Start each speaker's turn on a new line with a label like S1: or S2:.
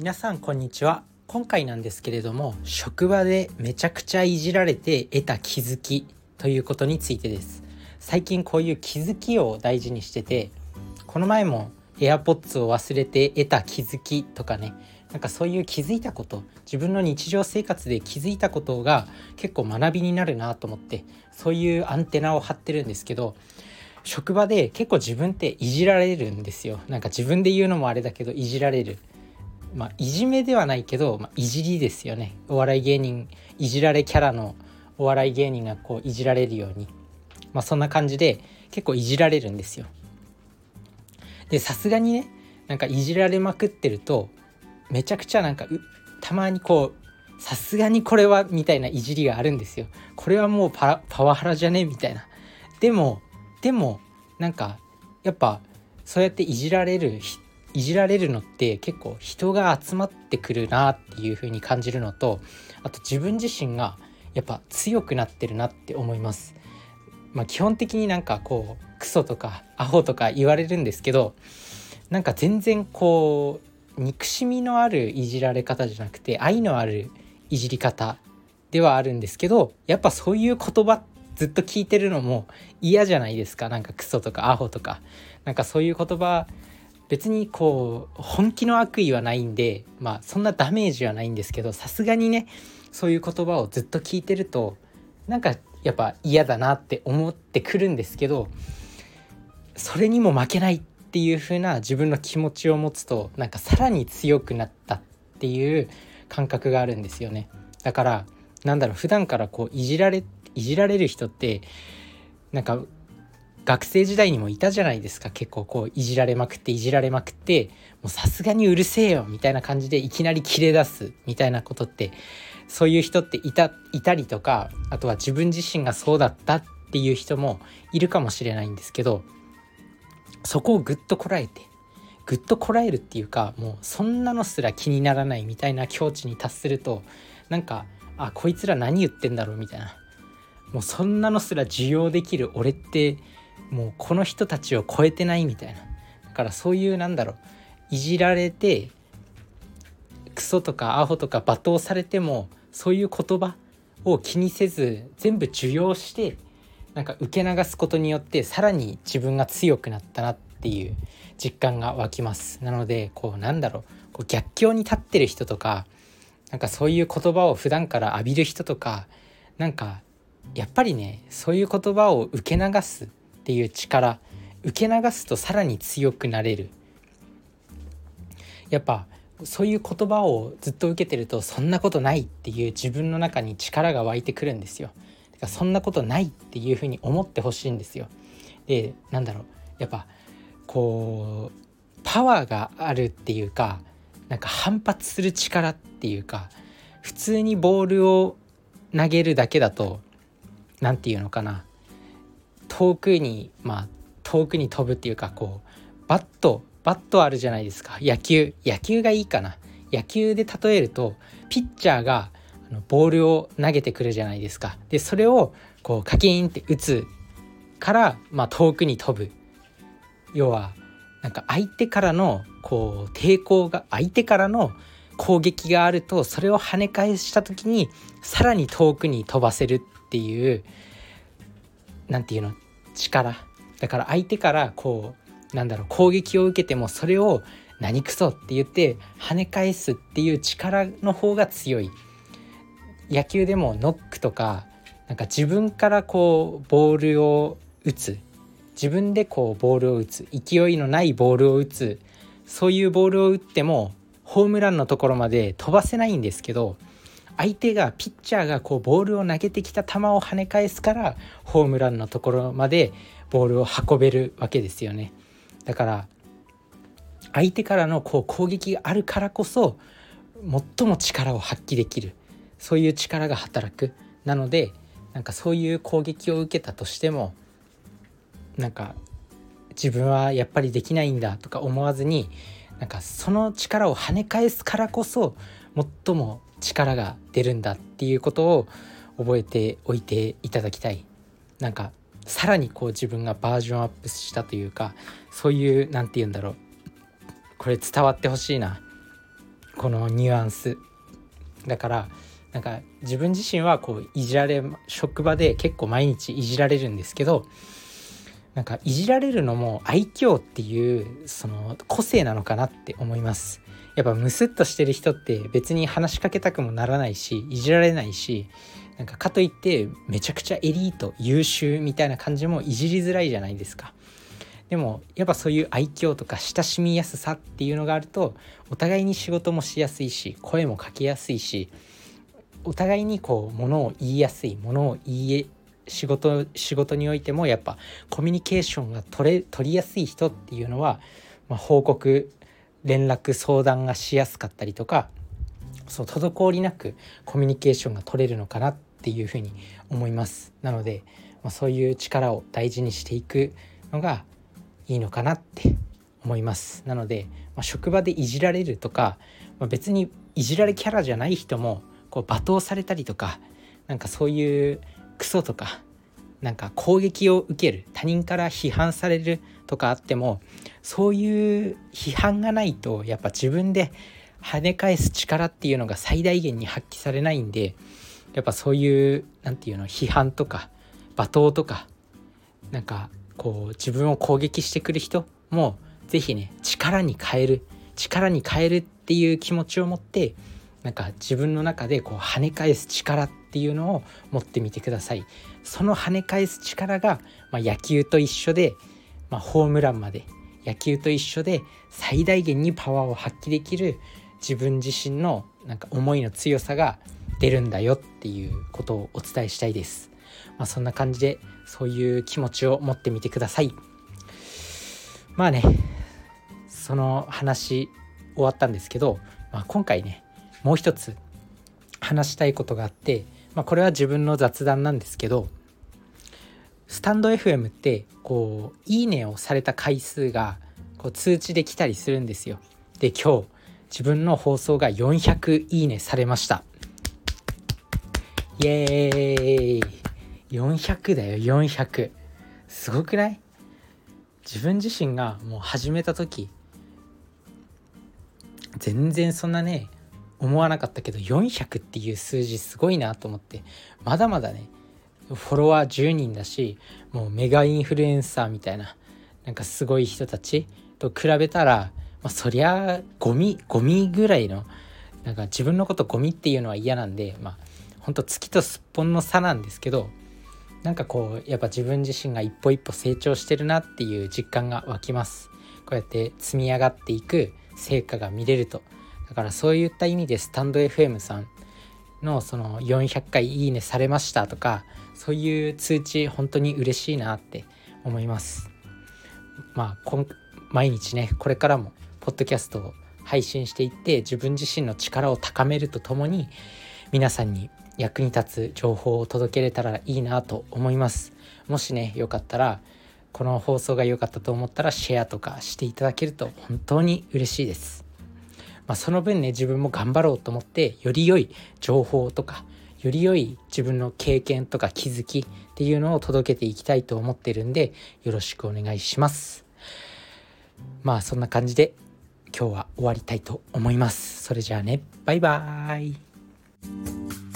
S1: 皆さんこんにちは。今回なんですけれども職場でめちゃくちゃいじられて得た気づきということについてです。最近こういう気づきを大事にしててこの前も AirPods を忘れて得た気づきとかねなんかそういう気づいたこと自分の日常生活で気づいたことが結構学びになるなと思ってそういうアンテナを張ってるんですけど職場で結構自分っていじられるんですよ。なんか自分で言うのもあれだけどいじられる。まあいじめではないけど、まあ、いじりですよね。お笑い芸人いじられキャラのお笑い芸人がこういじられるように。まあそんな感じで結構いじられるんですよ。でさすがにねなんかいじられまくってるとめちゃくちゃなんかたまにこうさすがにこれはみたいないじりがあるんですよ。これはもうパワハラじゃね？みたいな。でもでもなんかやっぱそうやっていじられる人いじられるのって結構人が集まってくるなっていう風に感じるのとあと自分自身がやっぱ強くなってるなって思います。まあ、基本的になんかこうクソとかアホとか言われるんですけどなんか全然こう憎しみのあるいじられ方じゃなくて愛のあるいじり方ではあるんですけどやっぱそういう言葉ずっと聞いてるのも嫌じゃないですかなんかクソとかアホとかなんかそういう言葉別にこう本気の悪意はないんでまあそんなダメージはないんですけどさすがにねそういう言葉をずっと聞いてるとなんかやっぱ嫌だなって思ってくるんですけどそれにも負けないっていう風な自分の気持ちを持つとなんかさらに強くなったっていう感覚があるんですよね。だからなんだろう普段からこういじられいじられる人ってなんか学生時代にもいたじゃないですか。結構こういじられまくっていじられまくってもうさすがにうるせえよみたいな感じでいきなり切れ出すみたいなことってそういう人っていたいたりとかあとは自分自身がそうだったっていう人もいるかもしれないんですけどそこをぐっとこらえてぐっとこらえるっていうかもうそんなのすら気にならないみたいな境地に達するとなんかあこいつら何言ってんだろうみたいな。もうそんなのすら受容できる俺ってもうこの人たちを超えてないみたいな。だからそういうなんだろう。いじられてクソとかアホとか罵倒されてもそういう言葉を気にせず全部受容してなんか受け流すことによってさらに自分が強くなったなっていう実感が湧きます。なのでこうなんだろう。こう逆境に立ってる人とかなんかそういう言葉を普段から浴びる人とかなんかやっぱりねそういう言葉を受け流すっていう力受け流すとさらに強くなれるやっぱそういう言葉をずっと受けてるとそんなことないっていう自分の中に力が湧いてくるんですよ。だからそんなことないっていうふうに思ってほしいんですよ。でなんだろうやっぱこうパワーがあるっていうかなんか反発する力っていうか普通にボールを投げるだけだと何て言うのかな遠くにまあ遠くに飛ぶっていうかこうバットバットあるじゃないですか。野球野球がいいかな。野球で例えるとピッチャーがボールを投げてくるじゃないですか。でそれをこうカキンって打つから、まあ、遠くに飛ぶ。要はなんか相手からのこう抵抗が相手からの攻撃があるとそれを跳ね返した時にさらに遠くに飛ばせるっていう何て言うの？力。だから相手からこうなんだろう攻撃を受けてもそれを何くそって言って跳ね返すっていう力の方が強い。野球でもノックとかなんか自分からこうボールを打つ。自分でこうボールを打つ。勢いのないボールを打つ。そういうボールを打ってもホームランのところまで飛ばせないんですけど相手がピッチャーがこうボールを投げてきた球を跳ね返すからホームランのところまでボールを運べるわけですよね。だから相手からのこう攻撃があるからこそ最も力を発揮できる。そういう力が働く。なのでなんかそういう攻撃を受けたとしてもなんか自分はやっぱりできないんだとか思わずになんかその力を跳ね返すからこそ最も力が出るんだっていうことを覚えておいていただきたい。なんかさらにこう自分がバージョンアップしたというかそういう何て言うんだろう。これ伝わってほしいな。このニュアンス。だからなんか自分自身はこういじられ職場で結構毎日いじられるんですけどなんかいじられるのも愛嬌っていうその個性なのかなって思います。やっぱムスッとしてる人って別に話しかけたくもならないしいじられないしなんかかといってめちゃくちゃエリート優秀みたいな感じもいじりづらいじゃないですか。でもやっぱそういう愛嬌とか親しみやすさっていうのがあるとお互いに仕事もしやすいし声もかけやすいしお互いにこうものを言いやすいものを言え仕事仕事においてもやっぱコミュニケーションが取れ取りやすい人っていうのは、まあ、報告連絡相談がしやすかったりとかそう滞りなくコミュニケーションが取れるのかなっていうふうに思います。なので、まあ、そういう力を大事にしていくのがいいのかなって思います。なので、まあ、職場でいじられるとか、まあ、別にいじられキャラじゃない人もこう罵倒されたりとかなんかそういうクソとかなんか攻撃を受ける他人から批判されるとかあってもそういう批判がないとやっぱ自分で跳ね返す力っていうのが最大限に発揮されないんでやっぱそういう何て言うの批判とか罵倒とかなんかこう自分を攻撃してくる人も是非ね力に変える力に変えるっていう気持ちを持ってなんか自分の中でこう跳ね返す力っていうのを持ってみてくださいその跳ね返す力が、まあ、野球と一緒で、まあ、ホームランまで野球と一緒で最大限にパワーを発揮できる自分自身のなんか思いの強さが出るんだよっていうことをお伝えしたいです。まあ、そんな感じでそういう気持ちを持ってみてください。まあねその話終わったんですけど、まあ、今回ねもう一つ話したいことがあって、まあ、これは自分の雑談なんですけどスタンド FM ってこう「いいね」をされた回数がこう通知で来たりするんですよ。で今日自分の放送が400いいねされました。イエーイ400だよ400すごくない？自分自身がもう始めた時全然そんなね思わなかったけど400っていう数字すごいなと思ってまだまだねフォロワー10人だしもうメガインフルエンサーみたいななんかすごい人たちと比べたら、まあ、そりゃゴミゴミぐらいのなんか自分のことゴミっていうのは嫌なんでまあほんと月とすっぽんの差なんですけどなんかこうやっぱ自分自身が一歩一歩成長してるなっていう実感が湧きます。こうやって積み上がっていく成果が見れるとだからそういった意味でスタンド FM さんのその400回いいねされましたとかそういう通知本当に嬉しいなって思います。まあ毎日ねこれからもポッドキャストを配信していって自分自身の力を高めるとともに皆さんに役に立つ情報を届けれたらいいなと思います。もしねよかったらこの放送が良かったと思ったらシェアとかしていただけると本当に嬉しいです。まあ、その分ね自分も頑張ろうと思ってより良い情報とかより良い自分の経験とか気づきっていうのを届けていきたいと思ってるんでよろしくお願いします。まあそんな感じで今日は終わりたいと思います。それじゃあねバイバーイ。